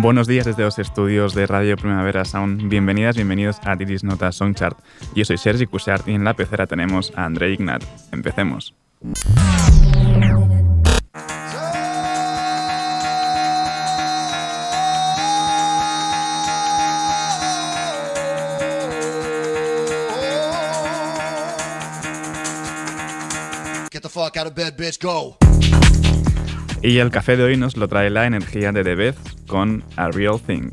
Buenos días desde los estudios de Radio Primavera Sound. Bienvenidas, bienvenidos a Didis Nota Songchart. Yo soy Sergi Cushart y en la pecera tenemos a André Ignat. Empecemos. Get the fuck out of bed, bitch, go. Y el café de hoy nos lo trae la energía de Debez con A Real Thing.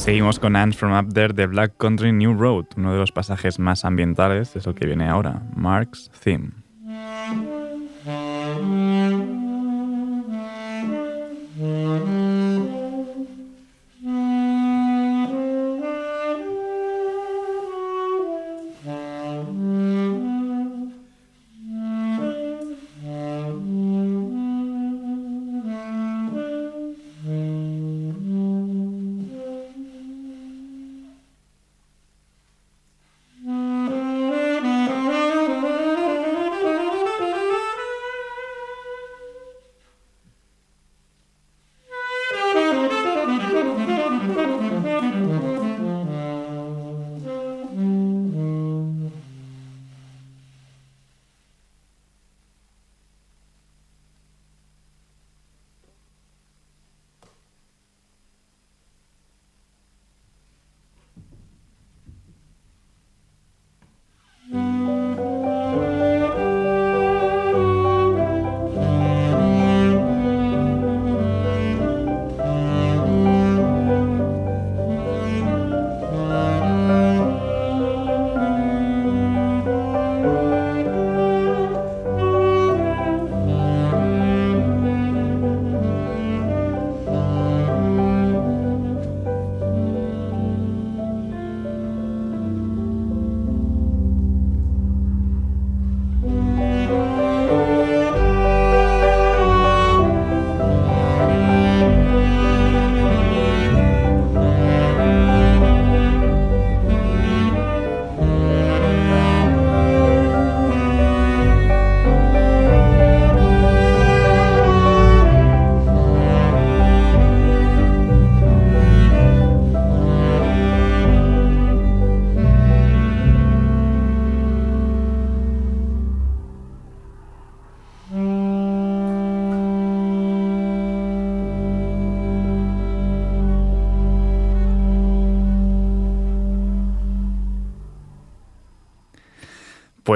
Seguimos con Ants from Up There de Black Country New Road, uno de los pasajes más ambientales, es lo que viene ahora, Mark's Theme.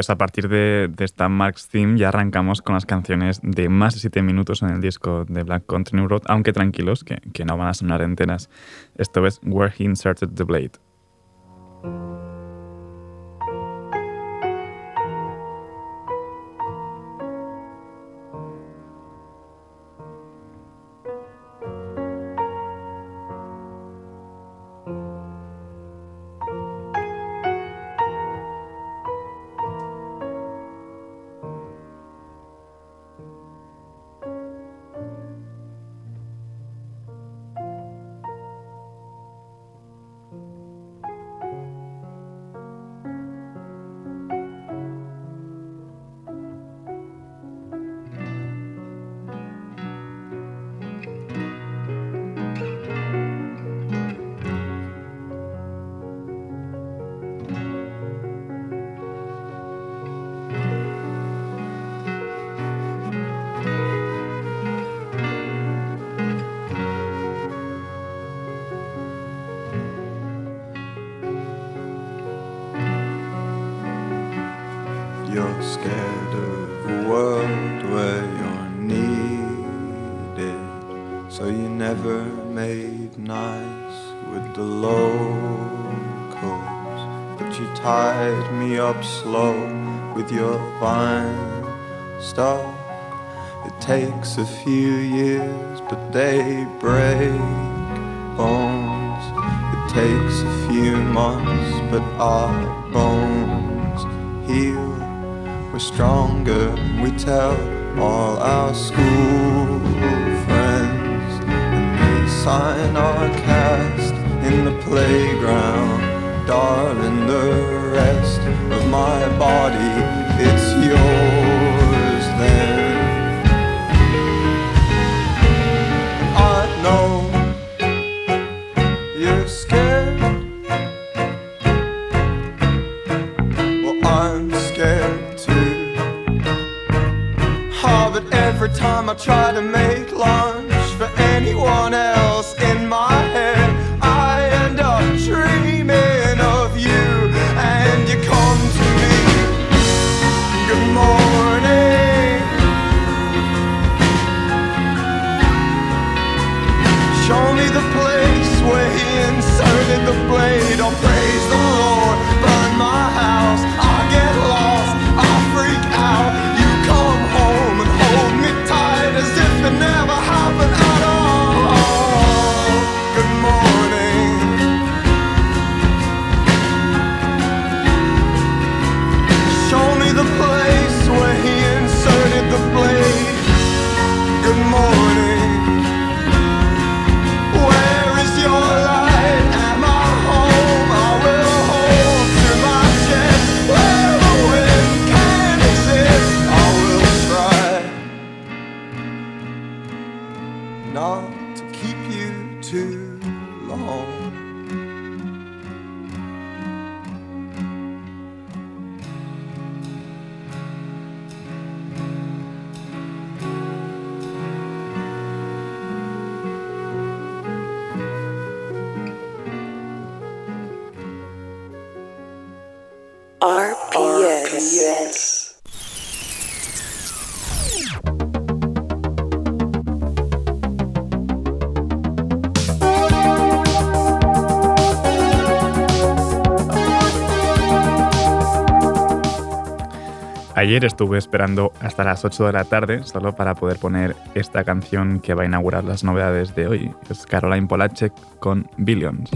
Pues a partir de, esta Mark's Theme ya arrancamos con las canciones de más de 7 minutos en el disco de Black Country New Road, aunque tranquilos, que, que no van a sonar enteras. Esto es Where He Inserted the Blade. Darling, the rest of my body, it's yours then. I know you're scared. Well, I'm scared too. Oh, but every time I try to Ayer estuve esperando hasta las 8 de la tarde solo para poder poner esta canción que va a inaugurar las novedades de hoy. Es Caroline Polacek con Billions.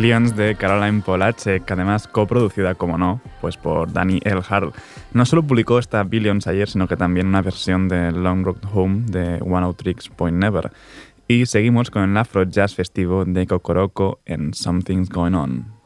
Billions de Caroline Polachek, que además coproducida, como no, pues por Danny Elhard. No solo publicó esta Billions ayer, sino que también una versión de Long Road Home de One Out Tricks Point Never. Y seguimos con el Afro Jazz Festivo de Cocoroco en Something's Going On.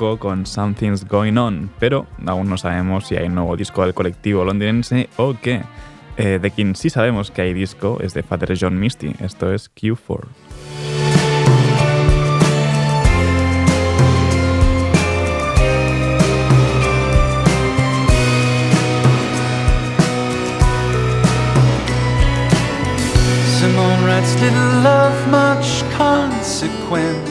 Con Something's Going On, pero aún no sabemos si hay un nuevo disco del colectivo londinense o qué. Eh, de quien sí sabemos que hay disco es de Father John Misty, esto es Q4. Simone writes little love, much consequence.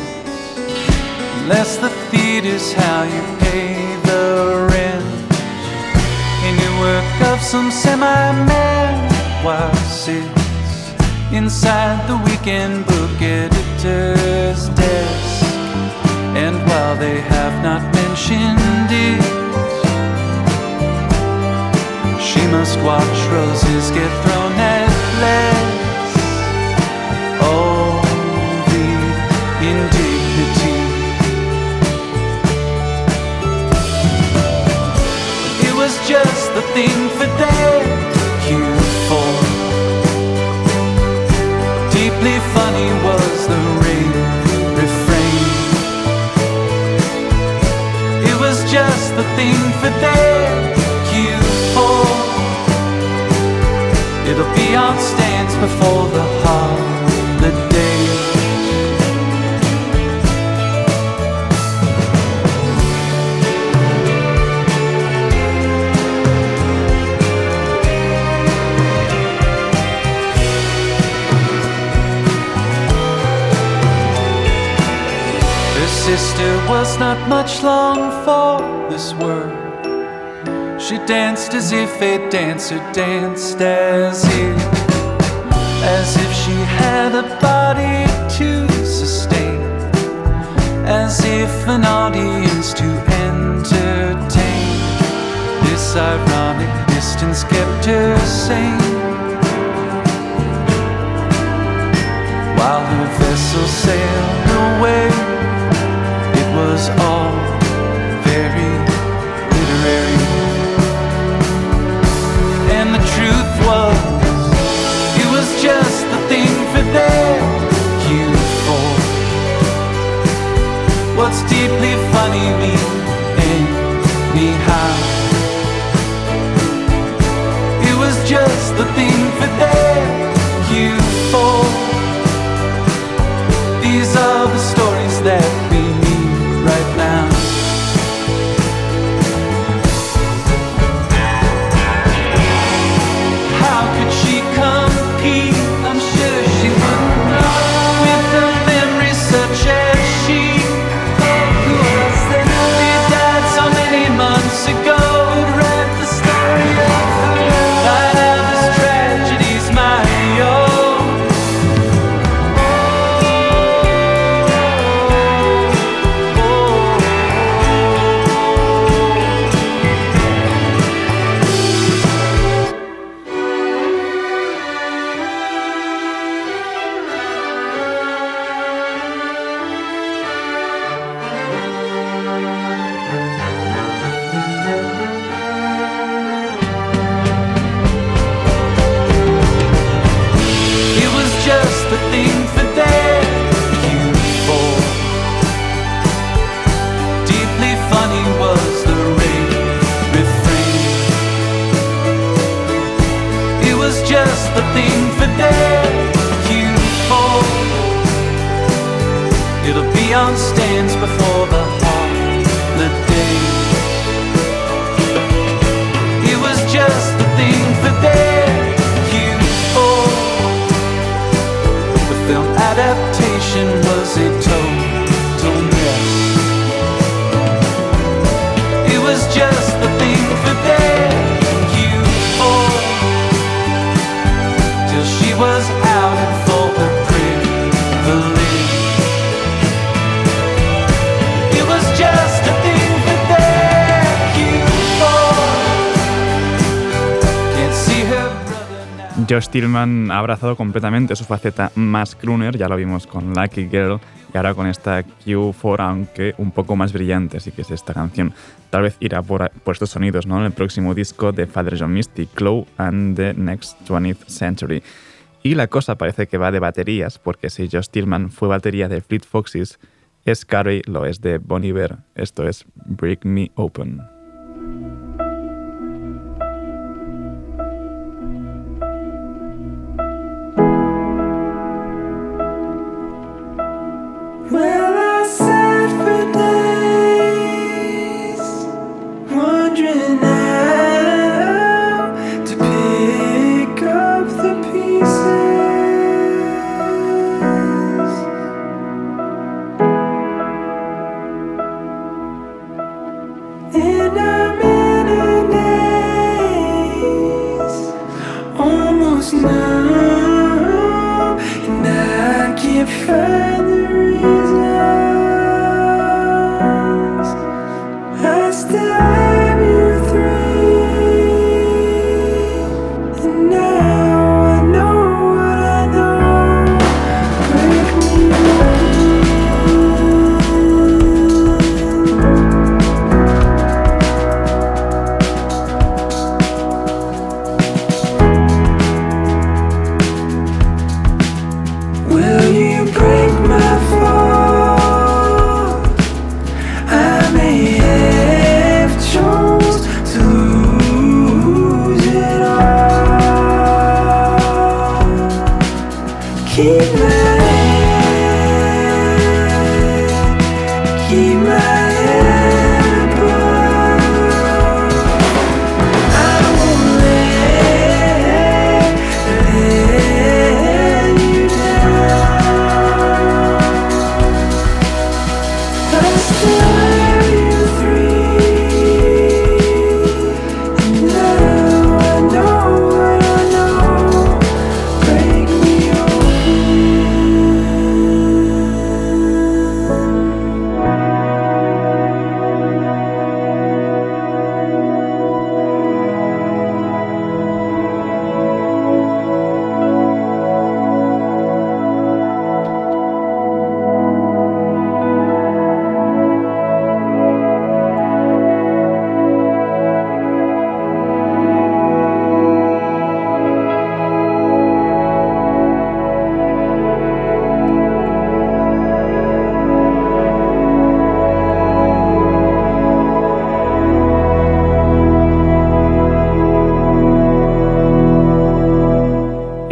Less the theater's how you pay the rent. In your work of some semi-memoir sits inside the weekend book editor's desk. And while they have not mentioned it, she must watch roses get thrown at less. Just the thing for their Q4. Deeply funny was the ring refrain. It was just the thing for their Q4. It'll be on stands before the holidays. Was not much long for this world. She danced as if a dancer danced, as if, as if she had a body to sustain, as if an audience to entertain. This ironic distance kept her sane. While her vessel sailed away, was all very literary. And the truth was, it was just the thing for their youthful. What's deeply funny me anyhow? It was just the thing for their Tillman ha abrazado completamente su faceta más crooner, ya lo vimos con Lucky Girl y ahora con esta Q4, aunque un poco más brillante, así que es esta canción. Tal vez irá por, estos sonidos ¿no? en el próximo disco de Father John Misty, Chloe and the Next 20th Century. Y la cosa parece que va de baterías, porque si Josh Tillman fue batería de Fleet Foxes, Scary lo es de Bon Iver. Esto es Break Me Open.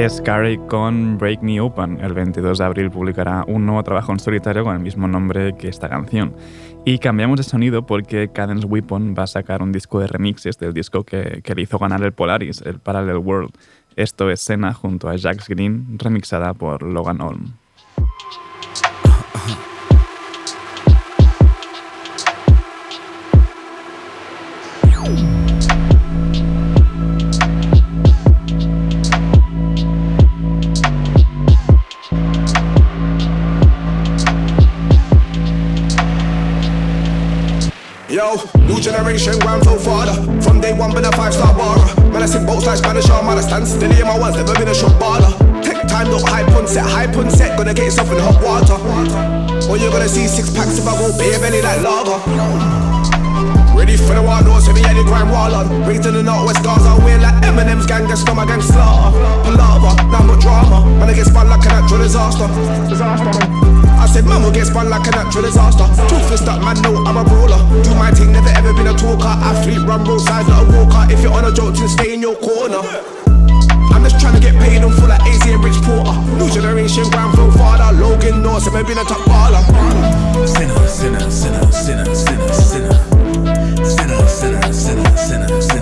Scary con Break Me Open. El 22 de abril publicará un nuevo trabajo en solitario con el mismo nombre que esta canción. Y cambiamos de sonido porque Cadence Weapon va a sacar un disco de remixes del disco que, que le hizo ganar el Polaris, el Parallel World. Esto es Sena junto a Jax Green, remixada por Logan Olm. Generation ground flow father. From day one, been a five star bar. Man, I sing boats like Spanish armada. Stand still in my words, never been a shot baller. Take time, look hype on set, hype on set. Gonna get yourself in hot water. Or you're gonna see six packs if I go bare belly like lava. Ready for the wild north, heavy any crime wall on. Raised in the northwest Gaza, we're like Eminem's gang, get stomach gang slaughter. Palava, now I'm drama. Man, I get spun like a natural disaster. I said, man will get spun like a natural disaster. Toothless that man, no, I'm a brawler. Do my thing, never ever been a talker. Athlete, run roadside, not a walker. If you're on a joke, then stay in your corner. I'm just trying to get paid on full like AZ and Rich Porter. New generation, grand flow father. Logan North, maybe been a top baller. Sinner, sinner, sinner, sinner, sinner. Sinner, sinner, sinner, sinner, sinner, sinner.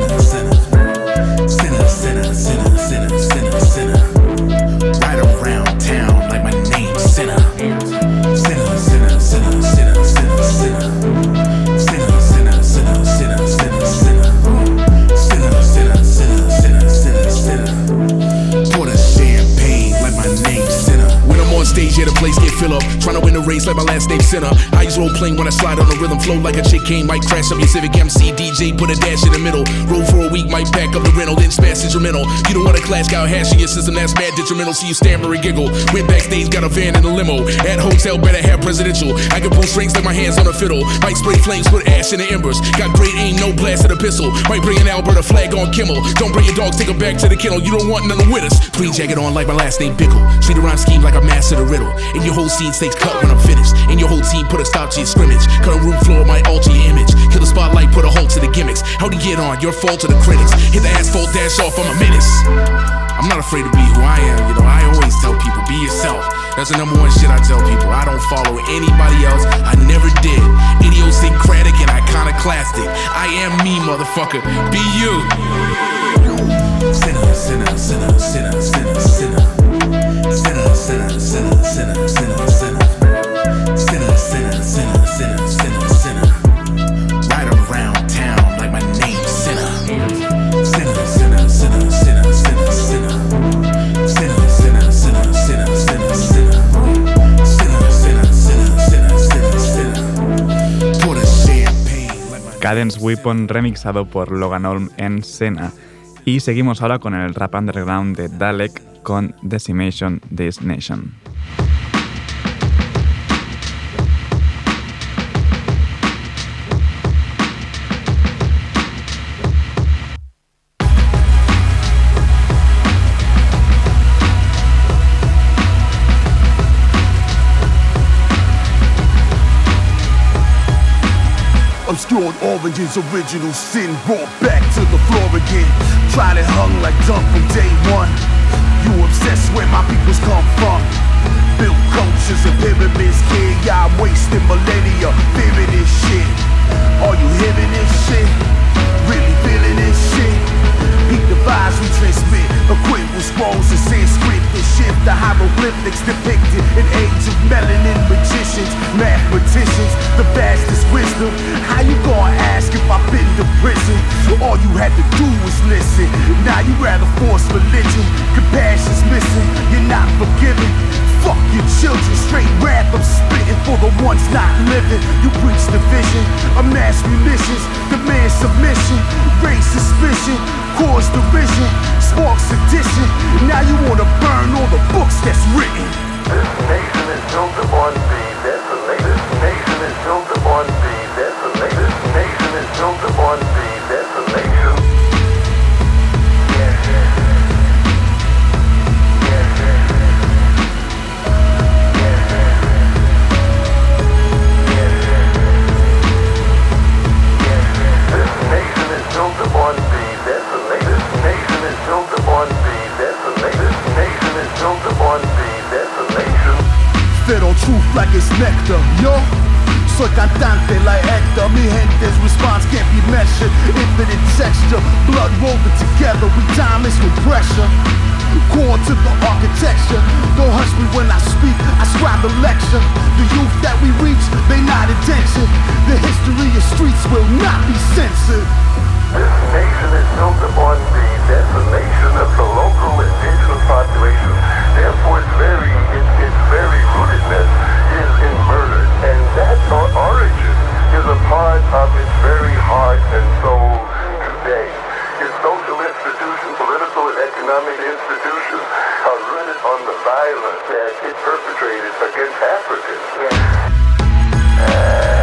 Place get fill up. Tryna win the race like my last name Senna. I use role playing when I slide on the rhythm, flow like a chick cane, might crash up your Civic MC. DJ, put a dash in the middle. Roll for a week, might pack up the rental, then smash instrumental. You don't want a clash guy hashing your system, that's mad detrimental. See you stammer and giggle. Went backstage, got a van and a limo. At hotel, better have presidential. I can pull strings like my hands on a fiddle. Might spray flames, put ash in the embers. Got great aim, no blast at a pistol. Might bring an Alberta flag on Kimmel. Don't bring your dogs, take them back to the kennel. You don't want none with us. Green jacket on like my last name Bickle. Treat the rhyme scheme like a master the riddle. And your whole scene stays cut when I'm finished. And your whole team put a stop to your scrimmage. Cut a room floor, might alter your image. Kill the spotlight, put a halt to the gimmicks. How'd you get on? Your fault to the critics. Hit the asphalt, dash off, I'm a menace. I'm not afraid to be who I am, you know. I always tell people, be yourself. That's the number one shit I tell people. I don't follow anybody else. I never did. Idiosyncratic and iconoclastic. I am me, motherfucker. Be you. Sinner, sinner, sinner, sinner, sinner, sinner. Sinner, Cadence Weapon remixado por Logan Olm en Sena. Y seguimos ahora con el rap underground de Dalek con Decimation This Nation. Obscured origins, original sin brought back to the floor again. Tried it hung like dunk from day one. You obsessed where my peoples come from. Built cultures and pyramids, kid. Y'all wasting millennia, fearing this shit. Are you hearing this shit? Really feeling this shit? The vibes we transmit. Equipped with scrolls and Sanskrit that shift the hieroglyphics depicted in age of melanin magicians, mathematicians, the vastest wisdom. How you gonna ask if I've been to prison? All you had to do was listen. Now you rather force religion. Compassion's missing. You're not forgiven. Fuck your children, straight rap I'm spitting for the ones not living. You preach division, amass munitions, demand submission, raise suspicion, cause division, spark sedition. Now you wanna burn all the books that's written. This nation is built upon the latest. This nation is built upon the latest. This nation is built upon the nation. Soy cantante like Hector. Mi gente's response can't be measured. Infinite texture, blood woven together. We timeless with pressure. Core to the architecture. Don't hush me when I speak. I scribe the lecture. The youth that we reach, they not attention. The history of streets will not be censored. This nation is built upon the decimation of the local indigenous population. Therefore, its very, its, its very rootedness is in murder. And that or- origin is a part of its very heart and soul today. Its social institutions, political and economic institutions are rooted on the violence that it perpetrated against Africans.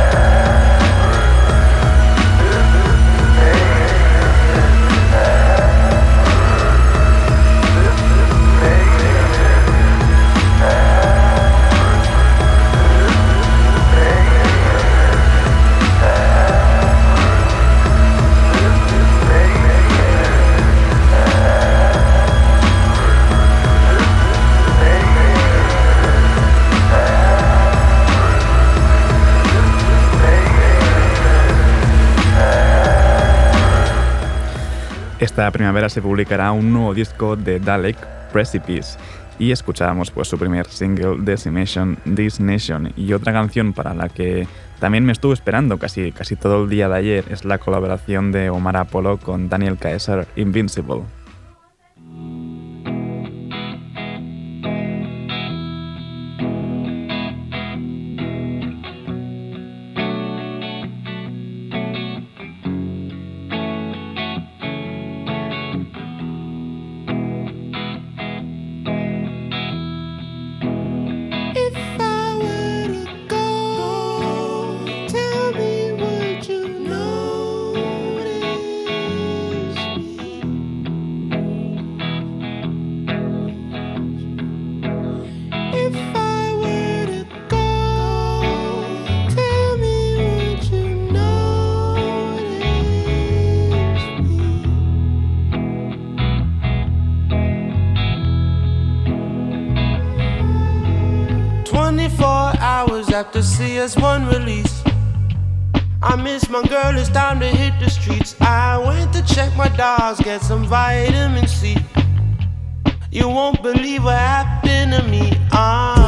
Esta primavera se publicará un nuevo disco de Dalek, Precipice, y escuchábamos pues su primer single, Decimation, This Nation, y otra canción para la que también me estuve esperando casi, casi todo el día de ayer es la colaboración de Omar Apollo con Daniel Caesar, Invincible. Hours see CS1 release. I miss my girl, it's time to hit the streets. I went to check my dogs, get some vitamin C. You won't believe what happened to me. Ah.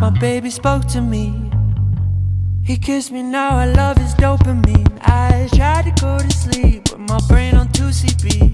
My baby spoke to me. He kissed me, now I love his dopamine. I tried to go to sleep with my brain on 2CB.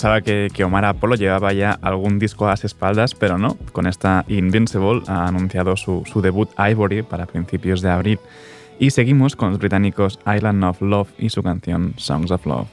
Pensaba que, Omar Apollo llevaba ya algún disco a las espaldas, pero no. Con esta Invincible ha anunciado su, su debut Ivory para principios de abril. Y seguimos con los británicos Island of Love y su canción Songs of Love.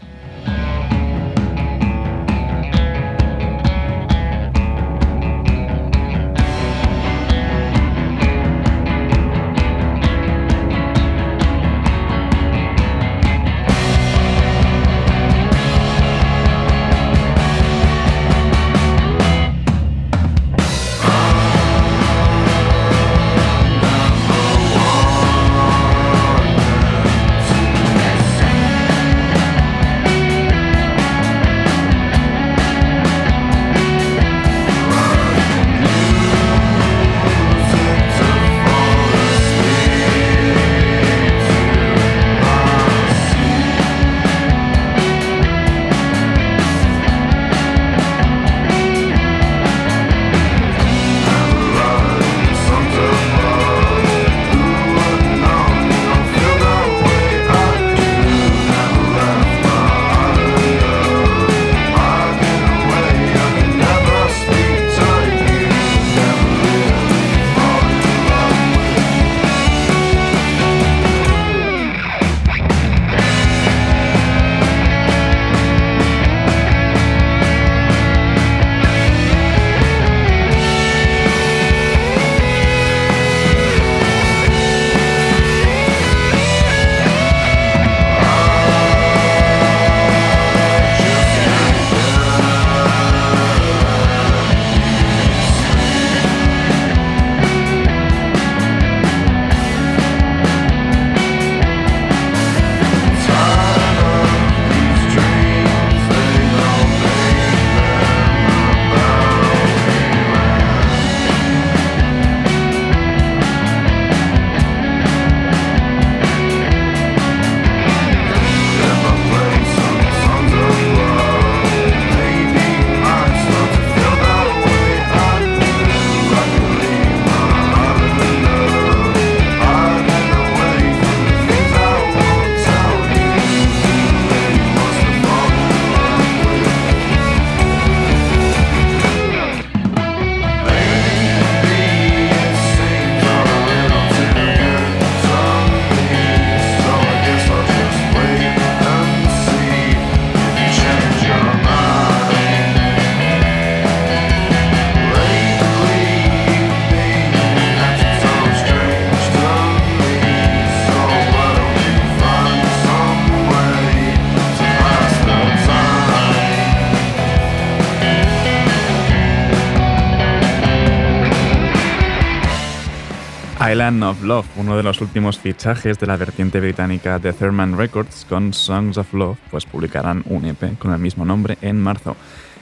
Island of Love, uno de los últimos fichajes de la vertiente británica de Thurman Records con Songs of Love, pues publicarán un EP con el mismo nombre en marzo.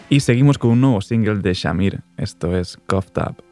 Y seguimos con un nuevo single de Shamir, esto es Coughed Up.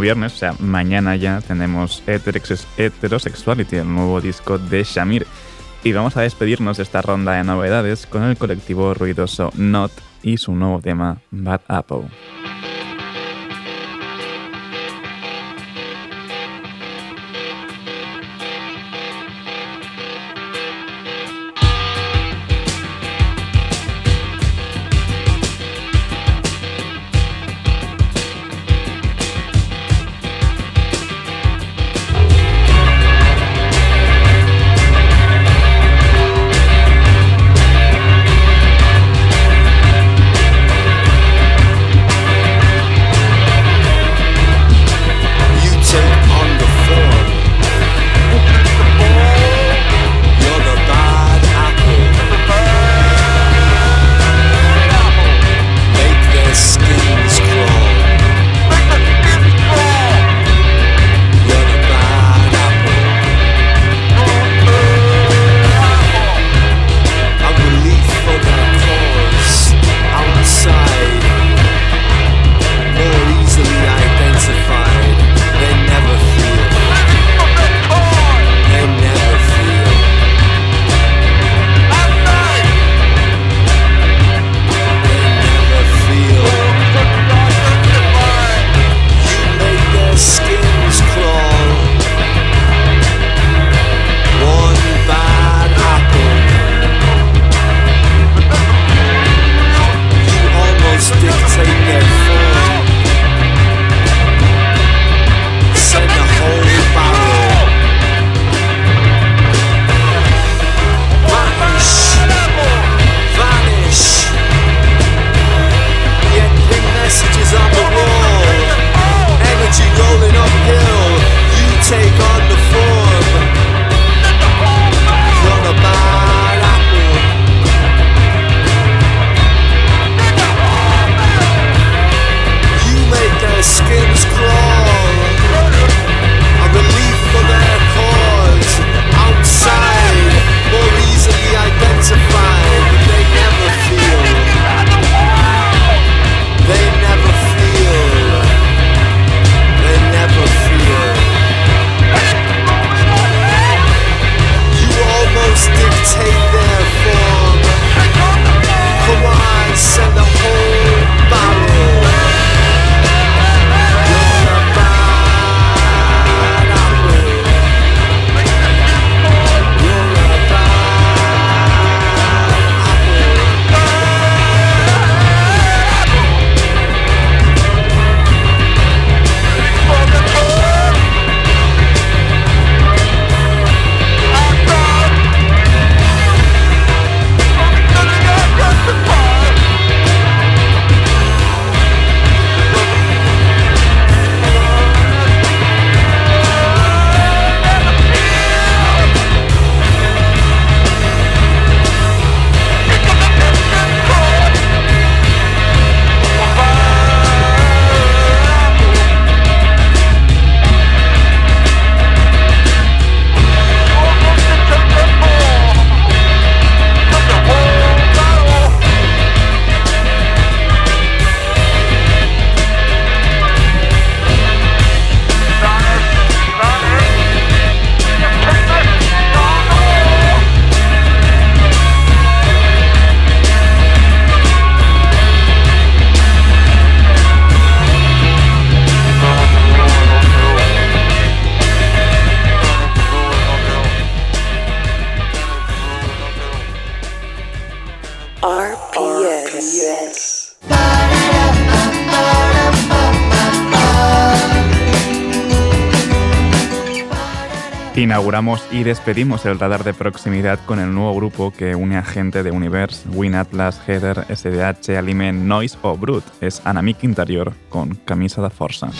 Viernes, o sea, mañana ya, tenemos Heterosex- Heterosexuality, el nuevo disco de Shamir. Y vamos a despedirnos de esta ronda de novedades con el colectivo ruidoso Not y su nuevo tema Bad Apple. Inauguramos y despedimos el radar de proximidad con el nuevo grupo que une a gente de Universe, Win Atlas, Header, SDH, Aliment, Noise o Brut. Es Anamic Interior con Camisa de Forza.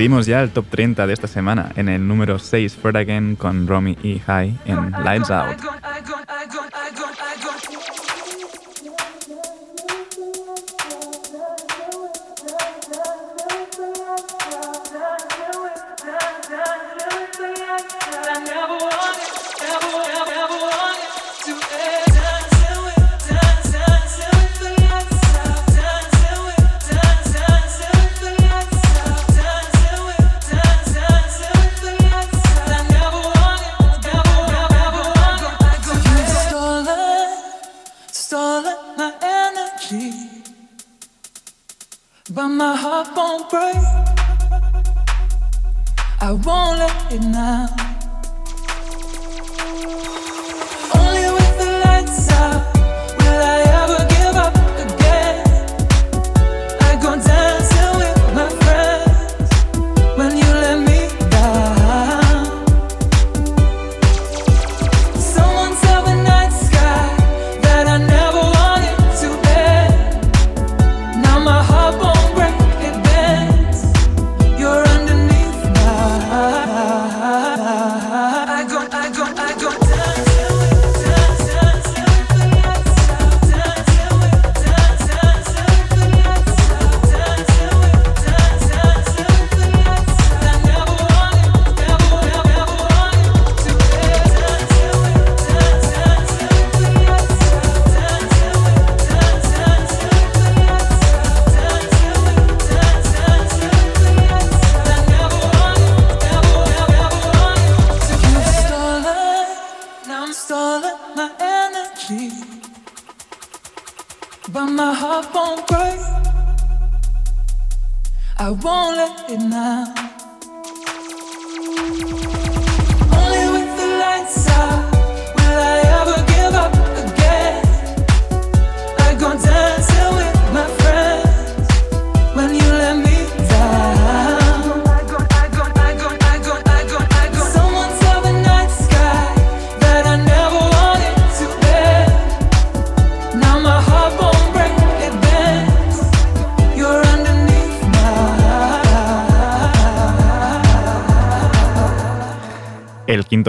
despedimos ya al top 30 de esta semana en el número 6 Fred Again con Romy E. High en Lights Out. heart won't break. I won't let it now.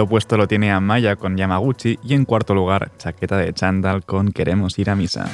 puesto lo tiene Amaya con Yamaguchi y en cuarto lugar Chaqueta de Chandal con Queremos ir a misa.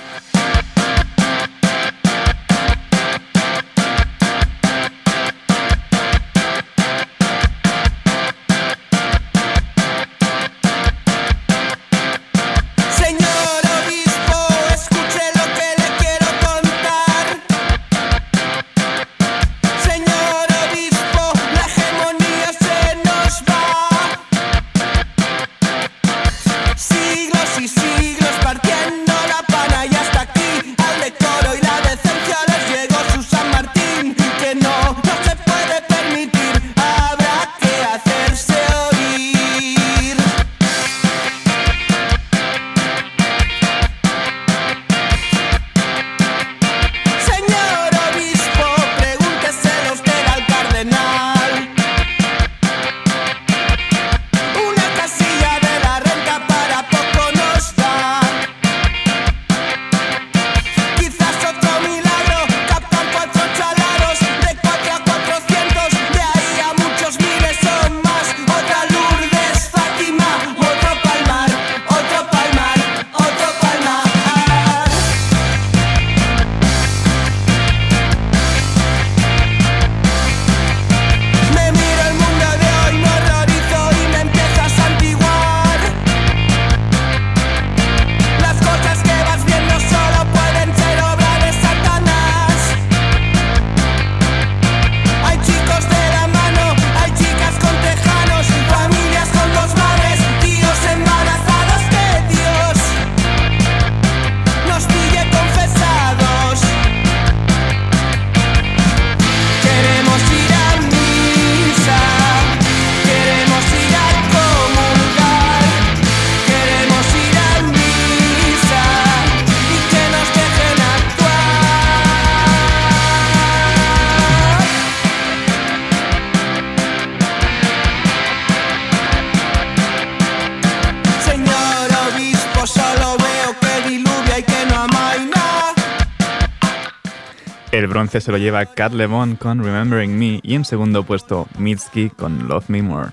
solo veo y que no. El bronce se lo lleva Cat Levon con Remembering Me y en segundo puesto Mitski con Love Me More.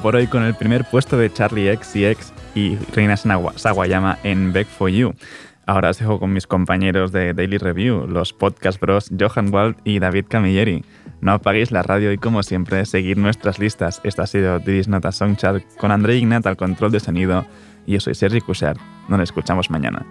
por hoy con el primer puesto de Charlie XCX y Reina Sawayama en Back for You. Ahora os dejo con mis compañeros de Daily Review, los podcast bros Johan Wald y David Camilleri. No apaguéis la radio y, como siempre, seguid nuestras listas. Esta ha sido Diris Nota Songchart con André Ignat al control de sonido y yo soy Sergi Cushart. Nos escuchamos mañana.